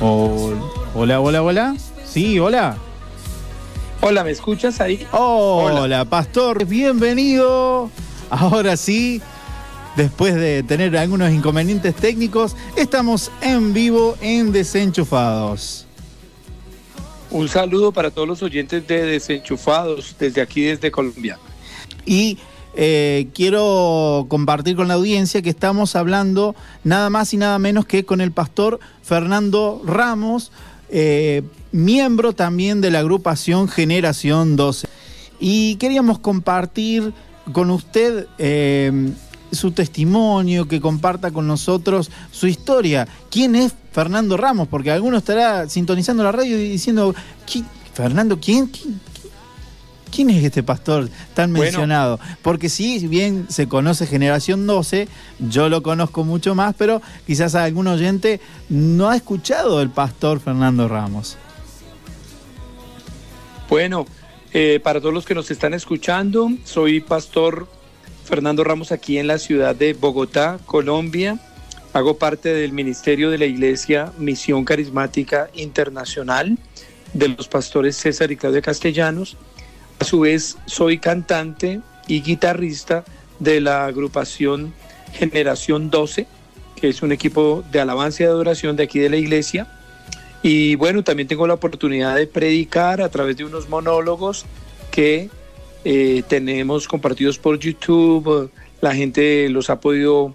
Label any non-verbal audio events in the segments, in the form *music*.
hola, hola, hola. Sí, hola. Hola, ¿me escuchas ahí? Hola, pastor, bienvenido. Ahora sí, después de tener algunos inconvenientes técnicos, estamos en vivo en Desenchufados. Un saludo para todos los oyentes de Desenchufados desde aquí, desde Colombia. Y eh, quiero compartir con la audiencia que estamos hablando nada más y nada menos que con el pastor Fernando Ramos, eh, miembro también de la agrupación Generación 12. Y queríamos compartir con usted eh, su testimonio, que comparta con nosotros su historia. ¿Quién es Fernando Ramos? Porque alguno estará sintonizando la radio y diciendo, Fernando, ¿quién? ¿Quién es este pastor tan mencionado? Porque si bien se conoce Generación 12, yo lo conozco mucho más, pero quizás algún oyente no ha escuchado el pastor Fernando Ramos. Bueno, eh, para todos los que nos están escuchando, soy pastor Fernando Ramos aquí en la ciudad de Bogotá, Colombia. Hago parte del ministerio de la Iglesia Misión Carismática Internacional de los pastores César y Claudia Castellanos a su vez, soy cantante y guitarrista de la agrupación Generación 12, que es un equipo de alabanza y adoración de aquí de la iglesia. Y bueno, también tengo la oportunidad de predicar a través de unos monólogos que eh, tenemos compartidos por YouTube. La gente los ha podido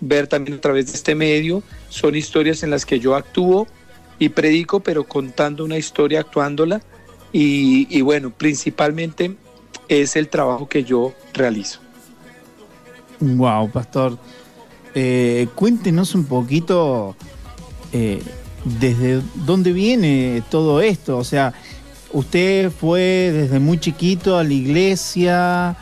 ver también a través de este medio. Son historias en las que yo actúo y predico, pero contando una historia, actuándola y, bueno, principalmente es el trabajo que yo realizo. Wow, pastor. Eh, cuéntenos un poquito eh, desde dónde viene todo esto. O sea, usted fue desde muy chiquito a la iglesia,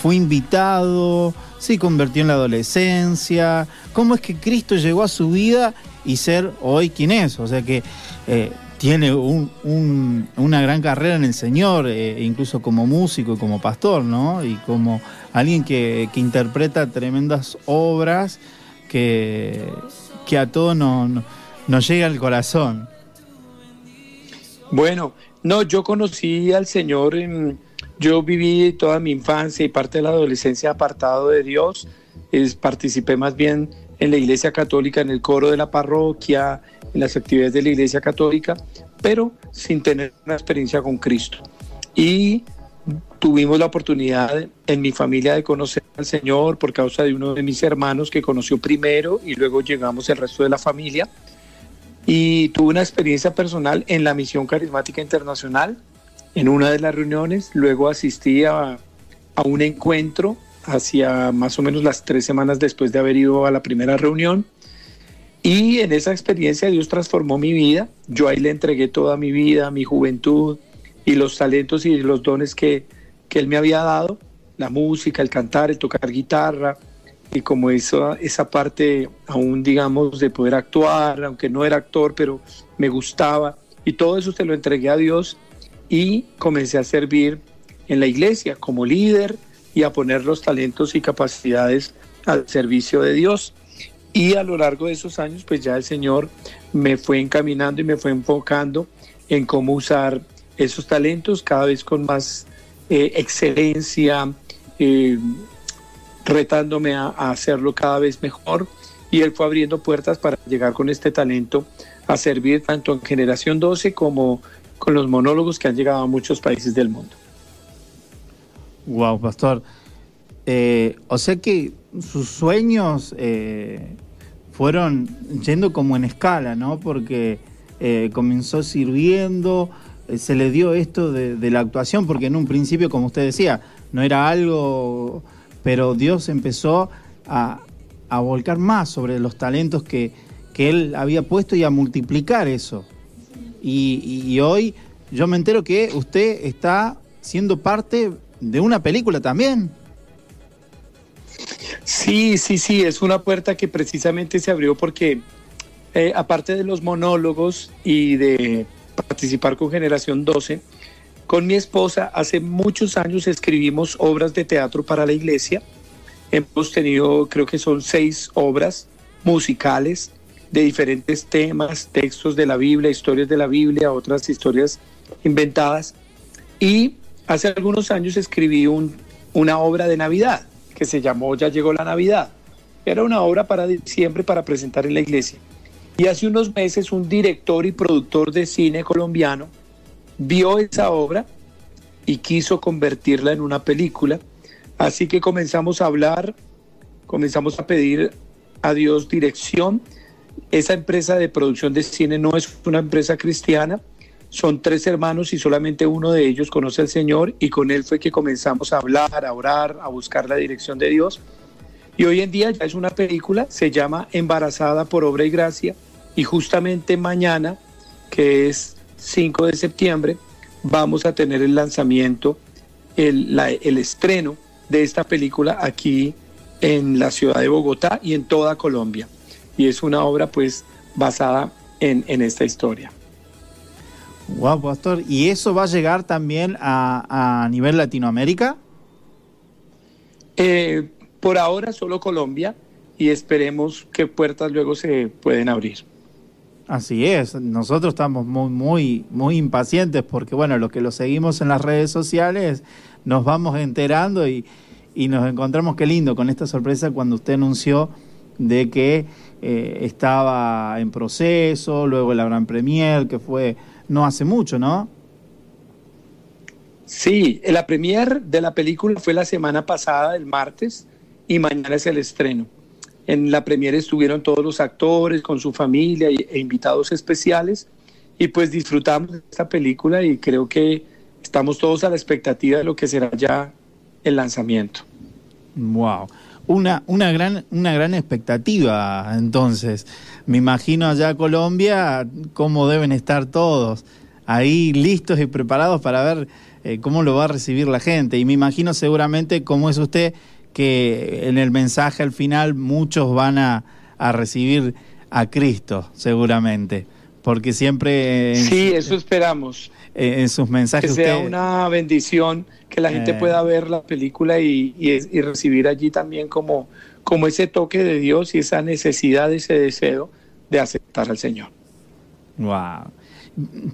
fue invitado, se convirtió en la adolescencia. ¿Cómo es que Cristo llegó a su vida y ser hoy quien es? O sea que eh, tiene una gran carrera en el Señor, eh, incluso como músico y como pastor, ¿no? Y como alguien que, interpreta tremendas obras que, a todos nos llega al corazón. Bueno, no, yo conocí al Señor, yo viví toda mi infancia y parte de la adolescencia apartado de Dios, participé más bien en la iglesia católica, en el coro de la parroquia, en las actividades de la iglesia católica, pero sin tener una experiencia con Cristo. Y tuvimos la oportunidad en mi familia de conocer al Señor por causa de uno de mis hermanos que conoció primero y luego llegamos el resto de la familia. Y tuve una experiencia personal en la Misión Carismática Internacional, en una de las reuniones, luego asistí a, a un encuentro hacia más o menos las tres semanas después de haber ido a la primera reunión. Y en esa experiencia Dios transformó mi vida. Yo ahí le entregué toda mi vida, mi juventud y los talentos y los dones que, que Él me había dado. La música, el cantar, el tocar guitarra y como esa, esa parte aún digamos de poder actuar, aunque no era actor, pero me gustaba. Y todo eso se lo entregué a Dios y comencé a servir en la iglesia como líder, y a poner los talentos y capacidades al servicio de Dios. Y a lo largo de esos años, pues ya el Señor me fue encaminando y me fue enfocando en cómo usar esos talentos cada vez con más eh, excelencia, eh, retándome a, hacerlo cada vez mejor. Y Él fue abriendo puertas para llegar con este talento a servir tanto en Generación 12 como con los monólogos que han llegado a muchos países del mundo. Wow, pastor. Eh, o sea que sus sueños eh, fueron yendo como en escala, ¿no? Porque eh, comenzó sirviendo, se le dio esto de, la actuación, porque en un principio, como usted decía, no era algo, pero Dios empezó a, volcar más sobre los talentos que, que, Él había puesto y a multiplicar eso. y hoy yo me entero que usted está siendo parte de una película también. Sí, sí, sí, es una puerta que precisamente se abrió porque eh, aparte de los monólogos y de participar con Generación 12, con mi esposa hace muchos años escribimos obras de teatro para la iglesia. Hemos tenido, creo que son seis obras musicales de diferentes temas, textos de la Biblia, historias de la Biblia, otras historias inventadas. Y hace algunos años escribí un, una obra de Navidad que se llamó Ya llegó la Navidad. Era una obra para diciembre para presentar en la iglesia. Y hace unos meses un director y productor de cine colombiano vio esa obra y quiso convertirla en una película. Así que comenzamos a hablar, comenzamos a pedir a Dios dirección. Esa empresa de producción de cine no es una empresa cristiana, son tres hermanos y solamente uno de ellos conoce al Señor y con él fue que comenzamos a hablar, a orar, a buscar la dirección de Dios. Y hoy en día ya es una película, se llama Embarazada por Obra y Gracia y justamente mañana, que es 5 de septiembre, vamos a tener el lanzamiento, el, estreno de esta película aquí en la ciudad de Bogotá y en toda Colombia. Y es una obra pues basada en esta historia. Wow, pastor. ¿Y eso va a llegar también a, a nivel Latinoamérica? Eh, por ahora solo Colombia y esperemos que puertas luego se pueden abrir. Así es, nosotros estamos muy, muy, muy impacientes porque, bueno, los que lo seguimos en las redes sociales nos vamos enterando y, y nos encontramos, qué lindo, con esta sorpresa cuando usted anunció de que eh, estaba en proceso, luego la Gran Premier, que fue no hace mucho, ¿no? Sí, la premier de la película fue la semana pasada, el martes, y mañana es el estreno. En la premier estuvieron todos los actores con su familia e invitados especiales y pues disfrutamos de esta película y creo que estamos todos a la expectativa de lo que será ya el lanzamiento. Wow. Una, una, gran, una gran expectativa, entonces. Me imagino allá Colombia cómo deben estar todos ahí listos y preparados para ver eh, cómo lo va a recibir la gente. Y me imagino seguramente, como es usted, que en el mensaje al final muchos van a, a recibir a Cristo, seguramente. Porque siempre... Sí, eso esperamos. En sus mensajes... Que sea una bendición que la gente eh. pueda ver la película y, y, y, recibir allí también como, como ese toque de Dios y esa necesidad, ese deseo de aceptar al Señor. Wow.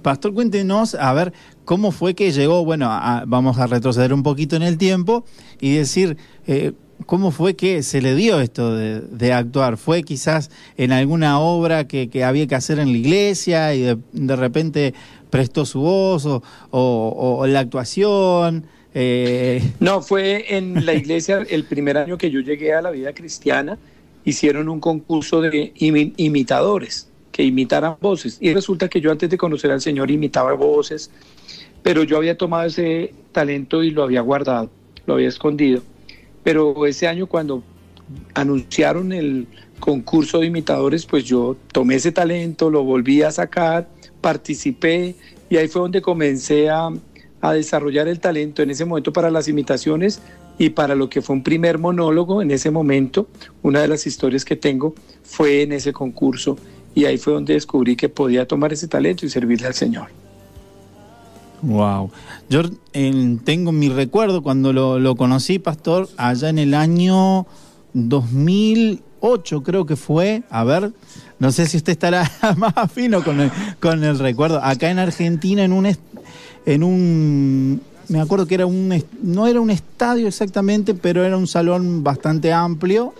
Pastor, cuéntenos, a ver, cómo fue que llegó, bueno, a, vamos a retroceder un poquito en el tiempo y decir, eh, ¿cómo fue que se le dio esto de, actuar? ¿Fue quizás en alguna obra que, había que hacer en la iglesia y de, repente prestó su voz o, o la actuación? Eh... No, fue en la iglesia el primer año que yo llegué a la vida cristiana, hicieron un concurso de imi imitadores que imitaran voces. Y resulta que yo antes de conocer al Señor imitaba voces, pero yo había tomado ese talento y lo había guardado, lo había escondido. Pero ese año cuando anunciaron el concurso de imitadores, pues yo tomé ese talento, lo volví a sacar, participé y ahí fue donde comencé a, a desarrollar el talento en ese momento para las imitaciones y para lo que fue un primer monólogo en ese momento, una de las historias que tengo fue en ese concurso y ahí fue donde descubrí que podía tomar ese talento y servirle al Señor. Wow. Yo tengo mi recuerdo cuando lo, lo, conocí, pastor, allá en el año 2008 creo que fue. A ver, no sé si usted estará *laughs* más afino con el, con el recuerdo. Acá en Argentina, en un, en un me acuerdo que era un, no era un estadio exactamente, pero era un salón bastante amplio.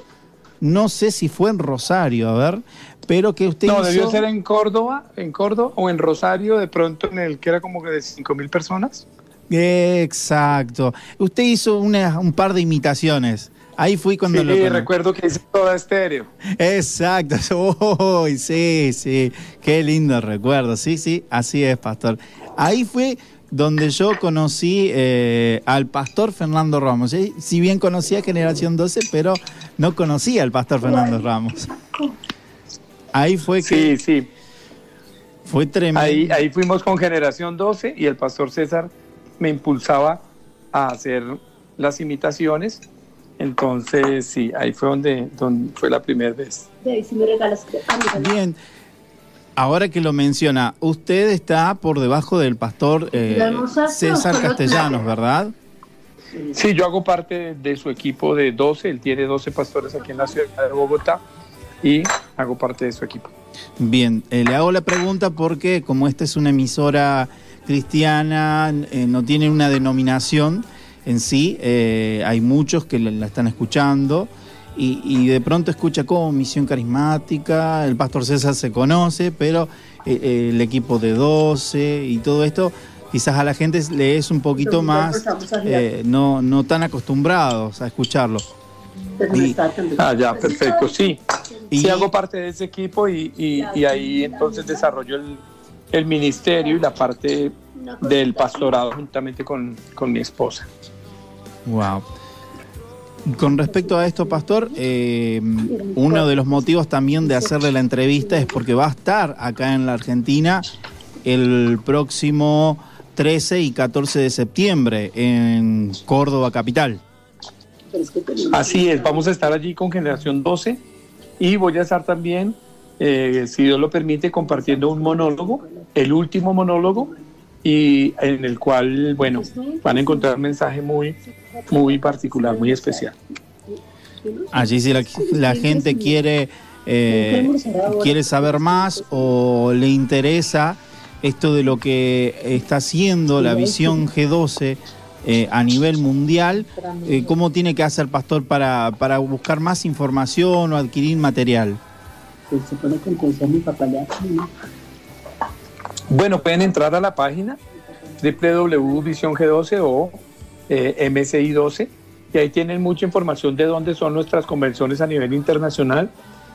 No sé si fue en Rosario, a ver, pero que usted No, hizo... debió ser en Córdoba, en Córdoba o en Rosario, de pronto en el que era como que de 5 mil personas. Exacto. Usted hizo una, un par de imitaciones. Ahí fui cuando sí, lo Sí, recuerdo que hice toda estéreo. Exacto. *laughs* Oh, sí, sí. Qué lindo recuerdo. Sí, sí, así es, pastor. Ahí fue donde yo conocí eh, al pastor Fernando Ramos. ¿sí? Si bien conocía Generación 12, pero no conocía al pastor Fernando Ramos. Ahí fue que... Sí, sí. Fue tremendo. Ahí, ahí fuimos con Generación 12 y el pastor César me impulsaba a hacer las imitaciones. Entonces, sí, ahí fue donde, donde fue la primera vez. Bien. Ahora que lo menciona, usted está por debajo del pastor eh, César Castellanos, ¿verdad? Sí, yo hago parte de su equipo de 12, él tiene 12 pastores aquí en la ciudad de Bogotá y hago parte de su equipo. Bien, eh, le hago la pregunta porque como esta es una emisora cristiana, eh, no tiene una denominación en sí, eh, hay muchos que la están escuchando y, de pronto escucha como misión carismática, el pastor César se conoce, pero el equipo de 12 y todo esto, quizás a la gente le es un poquito más, no, no tan acostumbrados a escucharlo. ah, ya, perfecto, sí. Y hago parte de ese equipo y, ahí entonces desarrollo el, ministerio y la parte del pastorado juntamente con, mi esposa. Wow. Con respecto a esto, pastor, eh, uno de los motivos también de hacerle la entrevista es porque va a estar acá en la Argentina el próximo 13 y 14 de septiembre en Córdoba Capital. Así es, vamos a estar allí con Generación 12 y voy a estar también, eh, si Dios lo permite, compartiendo un monólogo, el último monólogo, y en el cual, bueno, van a encontrar un mensaje muy, muy particular, muy especial. Allí si la, gente quiere, eh, quiere saber más o le interesa esto de lo que está haciendo la visión G12 eh, a nivel mundial, eh, ¿cómo tiene que hacer Pastor para, para buscar más información o adquirir material? Bueno, pueden entrar a la página www.visiong12 o eh, MSI12 y ahí tienen mucha información de dónde son nuestras convenciones a nivel internacional.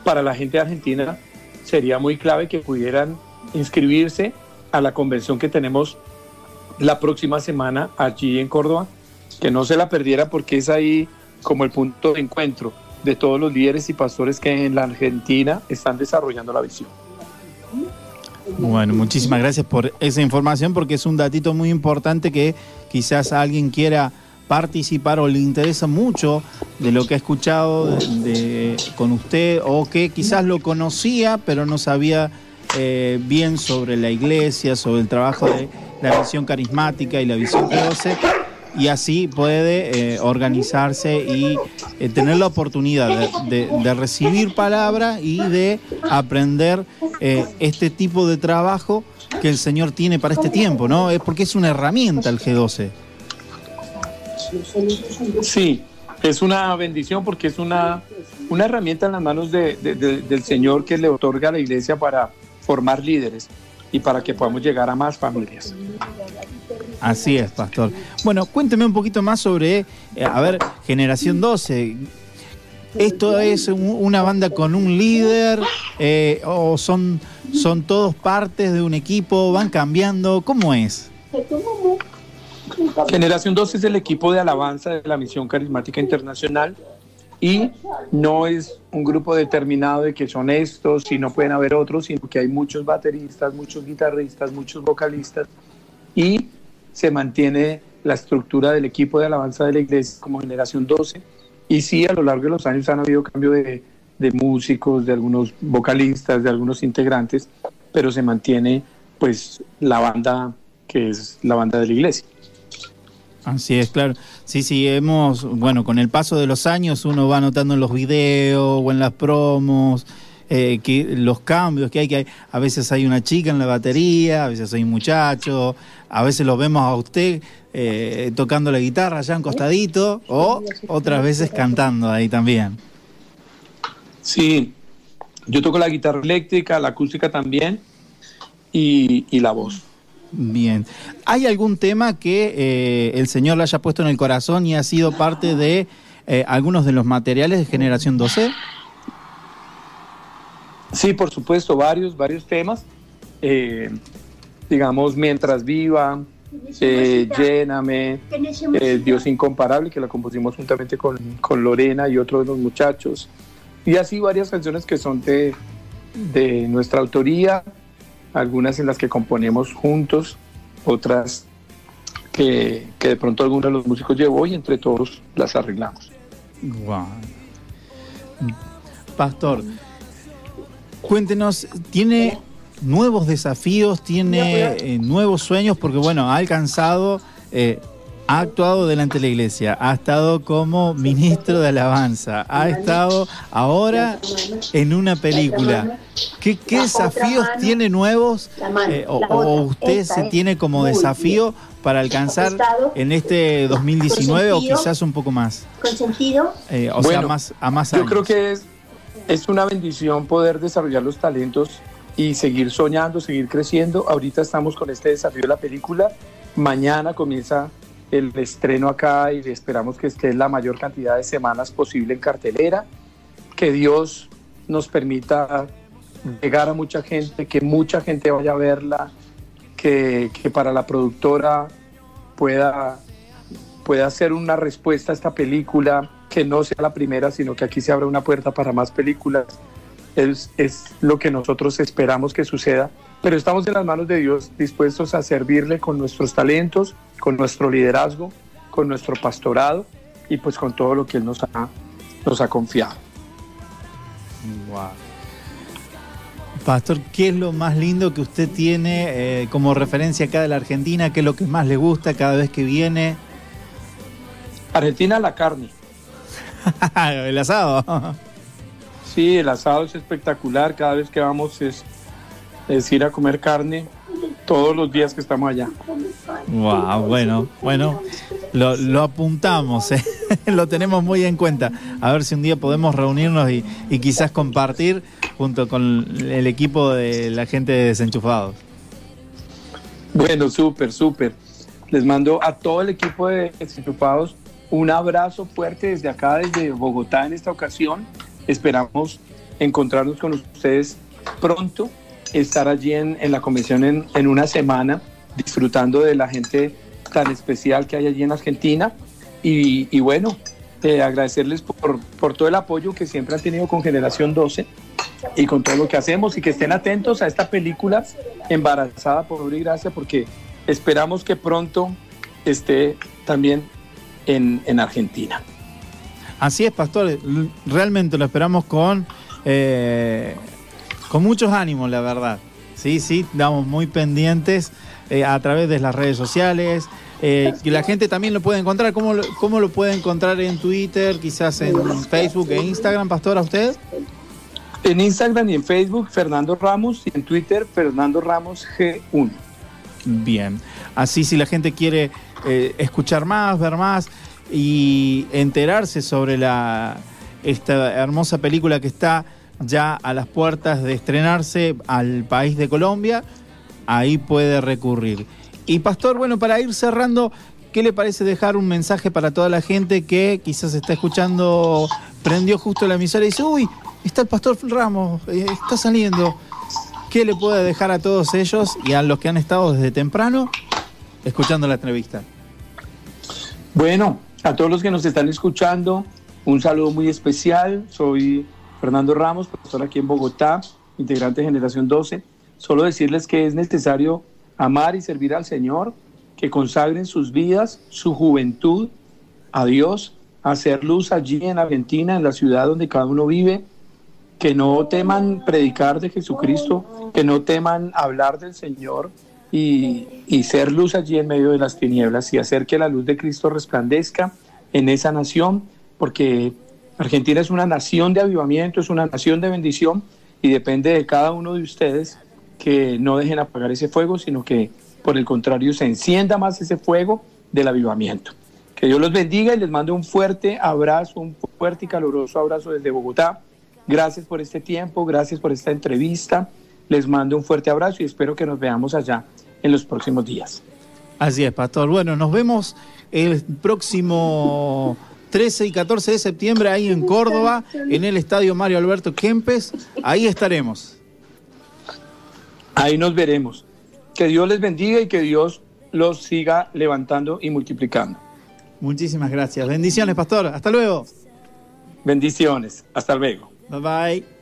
Para la gente Argentina sería muy clave que pudieran inscribirse a la convención que tenemos la próxima semana allí en Córdoba, que no se la perdiera porque es ahí como el punto de encuentro de todos los líderes y pastores que en la Argentina están desarrollando la visión. Bueno, muchísimas gracias por esa información porque es un datito muy importante que quizás alguien quiera participar o le interesa mucho de lo que ha escuchado con usted o que quizás lo conocía pero no sabía eh, bien sobre la iglesia, sobre el trabajo de la visión carismática y la visión 12 y así puede eh, organizarse y eh, tener la oportunidad de, recibir palabra y de aprender eh, este tipo de trabajo que el Señor tiene para este tiempo, ¿no? Es porque es una herramienta el G12. Sí, es una bendición porque es una, una herramienta en las manos del Señor que le otorga a la iglesia para formar líderes y para que podamos llegar a más familias. Así es, pastor. Bueno, cuénteme un poquito más sobre, eh, a ver, Generación 12. ¿Esto es una banda con un líder eh, o son, son todos partes de un equipo? ¿Van cambiando? ¿Cómo es? Generación 12 es el equipo de alabanza de la Misión Carismática Internacional y no es un grupo determinado de que son estos y no pueden haber otros, sino que hay muchos bateristas, muchos guitarristas, muchos vocalistas y se mantiene la estructura del equipo de alabanza de la iglesia como generación 12 y sí a lo largo de los años han habido cambio de, de músicos, de algunos vocalistas, de algunos integrantes, pero se mantiene pues la banda que es la banda de la iglesia. Así es, claro. Sí, sí, hemos, bueno, con el paso de los años uno va notando en los videos o en las promos eh, que los cambios que hay, que hay, a veces hay una chica en la batería, a veces hay un muchacho, a veces lo vemos a usted eh, tocando la guitarra allá en costadito o otras veces cantando ahí también. Sí, yo toco la guitarra eléctrica, la acústica también y la voz. Bien. ¿Hay algún tema que eh, el Señor le haya puesto en el corazón y ha sido parte de eh, algunos de los materiales de Generación 12? Sí, por supuesto, varios, varios temas. Eh, digamos, Mientras Viva, Lléname, Dios Incomparable, que la compusimos juntamente con, con, Lorena y otros de los muchachos. Y así varias canciones que son de, de nuestra autoría algunas en las que componemos juntos, otras que, de pronto algunos de los músicos llevó y entre todos las arreglamos. Pastor, cuéntenos, ¿tiene nuevos desafíos, tiene eh, nuevos sueños? Porque bueno, ha alcanzado eh, ha actuado delante de la iglesia, ha estado como ministro de alabanza, ha estado ahora en una película. ¿Qué, desafíos tiene nuevos eh, o, usted se tiene como desafío para alcanzar en este 2019 o quizás un poco más? Eh, o sea, más, a más años. Yo creo que es, es una bendición poder desarrollar los talentos y seguir soñando, seguir creciendo. Ahorita estamos con este desafío de la película. Mañana comienza el estreno acá y esperamos que esté la mayor cantidad de semanas posible en cartelera, que Dios nos permita llegar a mucha gente, que mucha gente vaya a verla, que, para la productora pueda, pueda hacer una respuesta a esta película, que no sea la primera, sino que aquí se abra una puerta para más películas. Es, es lo que nosotros esperamos que suceda, pero estamos en las manos de Dios dispuestos a servirle con nuestros talentos, con nuestro liderazgo, con nuestro pastorado y pues con todo lo que Él nos ha, nos ha confiado. Pastor, ¿qué es lo más lindo que usted tiene eh, como referencia acá de la Argentina? ¿Qué es lo que más le gusta cada vez que viene? Argentina, la carne. *laughs* el asado. sí, el asado es espectacular. Cada vez que vamos es, es ir a comer carne todos los días que estamos allá. Wow, bueno, bueno, lo, apuntamos, ¿eh? *laughs* lo tenemos muy en cuenta. A ver si un día podemos reunirnos y, quizás compartir junto con el equipo de la gente de Desenchufados. Bueno, súper, súper. Les mando a todo el equipo de Desenchufados un abrazo fuerte desde acá, desde Bogotá en esta ocasión. Esperamos encontrarnos con ustedes pronto estar allí en, la convención en, una semana, disfrutando de la gente tan especial que hay allí en Argentina. Y, bueno, eh, agradecerles por, por todo el apoyo que siempre han tenido con Generación 12 y con todo lo que hacemos y que estén atentos a esta película embarazada por obra y gracia porque esperamos que pronto esté también en, en Argentina. Así es, pastor, realmente lo esperamos con eh, con muchos ánimos, la verdad. Sí, sí, estamos muy pendientes eh, a través de las redes sociales. Eh, que la gente también lo puede encontrar. ¿Cómo lo, ¿Cómo lo puede encontrar en Twitter, quizás en Facebook e Instagram, Pastor, a usted? En Instagram y en Facebook, Fernando Ramos, y en Twitter, Fernando Ramos G1. Bien, así si la gente quiere eh, escuchar más, ver más y enterarse sobre esta hermosa película que está ya a las puertas de estrenarse al país de Colombia, ahí puede recurrir. Y Pastor, bueno, para ir cerrando, ¿qué le parece dejar un mensaje para toda la gente que quizás está escuchando, prendió justo la emisora y dice, uy, está el Pastor Ramos, eh, está saliendo? ¿Qué le puede dejar a todos ellos y a los que han estado desde temprano escuchando la entrevista? Bueno, a todos los que nos están escuchando, un saludo muy especial. Soy Fernando Ramos, profesor aquí en Bogotá, integrante de Generación 12. Solo decirles que es necesario amar y servir al Señor, que consagren sus vidas, su juventud a Dios, hacer luz allí en Argentina, en la ciudad donde cada uno vive, que no teman predicar de Jesucristo, que no teman hablar del Señor y, ser luz allí en medio de las tinieblas y hacer que la luz de Cristo resplandezca en esa nación, porque Argentina es una nación de avivamiento, es una nación de bendición y depende de cada uno de ustedes que no dejen apagar ese fuego, sino que por el contrario se encienda más ese fuego del avivamiento. Que Dios los bendiga y les mando un fuerte abrazo, un fuerte y caluroso abrazo desde Bogotá. Gracias por este tiempo, gracias por esta entrevista. Les mando un fuerte abrazo y espero que nos veamos allá en los próximos días. Así es, Pastor. Bueno, nos vemos el próximo 13 y 14 de septiembre ahí en Córdoba, en el Estadio Mario Alberto Kempes. Ahí estaremos. Ahí nos veremos. Que Dios les bendiga y que Dios los siga levantando y multiplicando. Muchísimas gracias. Bendiciones, pastor. Hasta luego. Bendiciones. Hasta luego. Bye bye.